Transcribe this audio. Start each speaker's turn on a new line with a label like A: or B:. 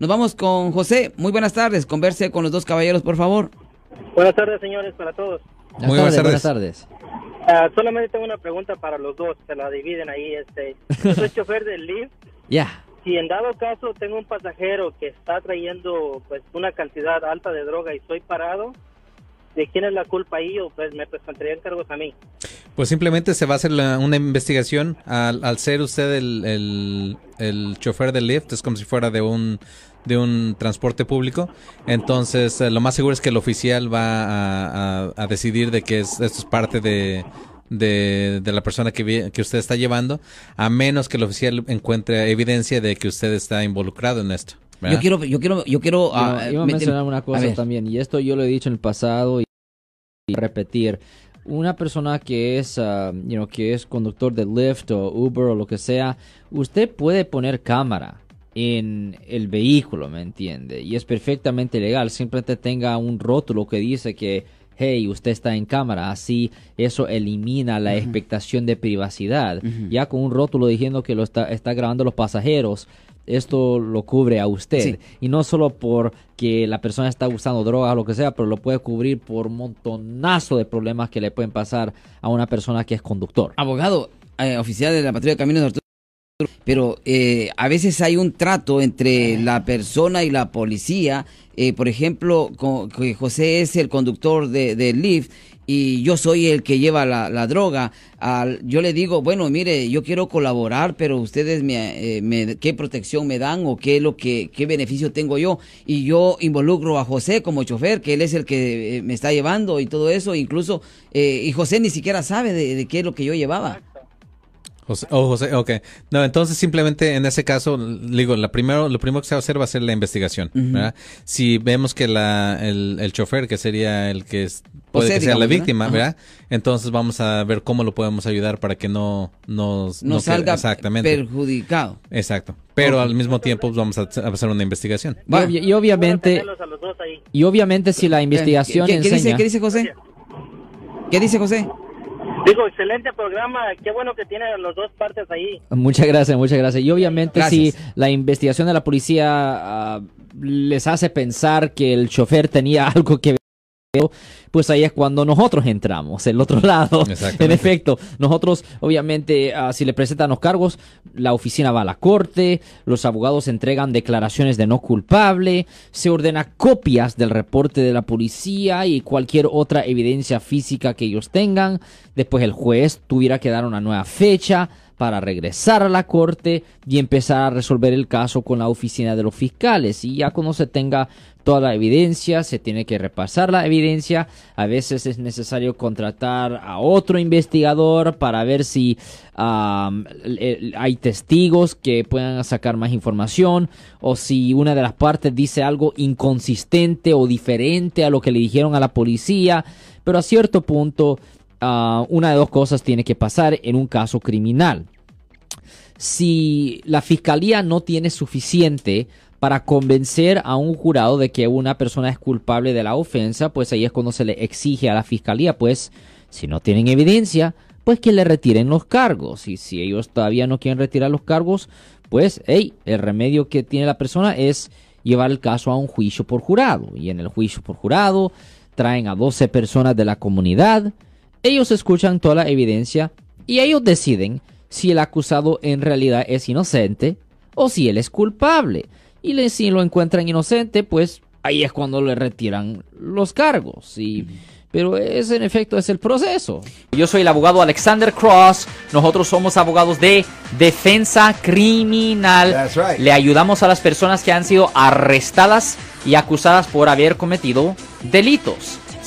A: Nos vamos con José. Muy buenas tardes. Converse con los dos caballeros, por favor.
B: Buenas tardes, señores, para todos.
C: Muy buenas tardes. Buenas tardes.
B: Ah, solamente tengo una pregunta para los dos, se la dividen ahí. Este, yo soy chofer del Lyft.
A: Ya.
B: Si en dado caso tengo un pasajero que está trayendo pues una cantidad alta de droga y estoy parado, ¿de quién es la culpa ahí o pues me presentarían cargos a mí?
C: Pues simplemente se va a hacer una investigación al, ser usted el, el, chofer del Lyft, es como si fuera de un de un transporte público, entonces eh, lo más seguro es que el oficial va a, decidir de que esto es parte de, de, la persona que, que usted está llevando, a menos que el oficial encuentre evidencia de que usted está involucrado en esto.
A: Yo quiero, yo quiero, yo quiero.
D: Ah, mencionar una cosa también, y esto yo lo he dicho en el pasado y repetir una persona que es, uh, que es conductor de Lyft o Uber o lo que sea, usted puede poner cámara en el vehículo, ¿me entiende? Y es perfectamente legal, simplemente tenga un rótulo que dice que, hey, usted está en cámara, así eso elimina la expectación de privacidad. Ya con un rótulo diciendo que lo está, está grabando los pasajeros, esto lo cubre a usted. Y no solo porque la persona está usando drogas o lo que sea, pero lo puede cubrir por un montonazo de problemas que le pueden pasar a una persona que es conductor.
A: Abogado, eh, oficial de la Patrulla de Caminos pero eh, a veces hay un trato entre la persona y la policía. Eh, por ejemplo, que José es el conductor de, de Lyft y yo soy el que lleva la, droga, al, yo le digo, bueno, mire, yo quiero colaborar, pero ustedes me, eh, qué protección me dan o qué lo que qué beneficio tengo yo y yo involucro a José como chofer, que él es el que eh, me está llevando y todo eso, incluso eh, y José ni siquiera sabe de, qué es lo que yo llevaba.
C: José, oh, José, ok. No, entonces simplemente en ese caso, digo, la primero, lo primero que se va a hacer va a ser la investigación, Si vemos que la, el, el chofer, que sería el que es, puede que sea la víctima, ¿verdad? Entonces vamos a ver cómo lo podemos ayudar para que no nos
A: no, salga perjudicado.
C: Exacto. Pero al mismo tiempo pues, vamos a hacer una investigación.
D: Y, obviamente y obviamente si la investigación
A: ¿Qué, dice, ¿Qué dice José? ¿Qué dice José?
B: Digo, excelente programa, qué bueno que tiene las dos partes ahí.
D: Muchas gracias, muchas gracias. Y obviamente si la investigación de la policía ah, les hace pensar que el chofer tenía algo que pues ahí es cuando nosotros entramos, el otro lado. En efecto, nosotros, obviamente, ah, si le presentan los cargos, la oficina va a la corte, los abogados entregan declaraciones de no culpable, se ordena copias del reporte de la policía y cualquier otra evidencia física que ellos tengan. Después el juez tuviera que dar una nueva fecha para regresar a la corte y empezar a resolver el caso con la oficina de los fiscales. Y ya cuando se tenga toda la evidencia, se tiene que repasar la evidencia. A veces es necesario contratar a otro investigador para ver si hay testigos que puedan sacar más información o si una de las partes dice algo inconsistente o diferente a lo que le dijeron a la policía. Pero a cierto punto, ah, una de dos cosas tiene que pasar en un caso criminal. Si la fiscalía no tiene suficiente para convencer a un jurado de que una persona es culpable de la ofensa, pues ahí es cuando se le exige a la fiscalía, pues si no tienen evidencia, pues que le retiren los cargos. Y si ellos todavía no quieren retirar los cargos, pues hey, el remedio que tiene la persona es llevar el caso a un juicio por jurado. Y en el juicio por jurado traen a 12 personas de la comunidad, ellos escuchan toda la evidencia y ellos deciden si el acusado en realidad es inocente o si él es culpable y si lo encuentran inocente, pues ahí es cuando le retiran los cargos. Y, pero ese en efecto es el proceso. Yo soy el abogado Alexander Cross. Nosotros somos abogados de defensa criminal. Le ayudamos a las personas que han sido arrestadas y acusadas por haber cometido delitos.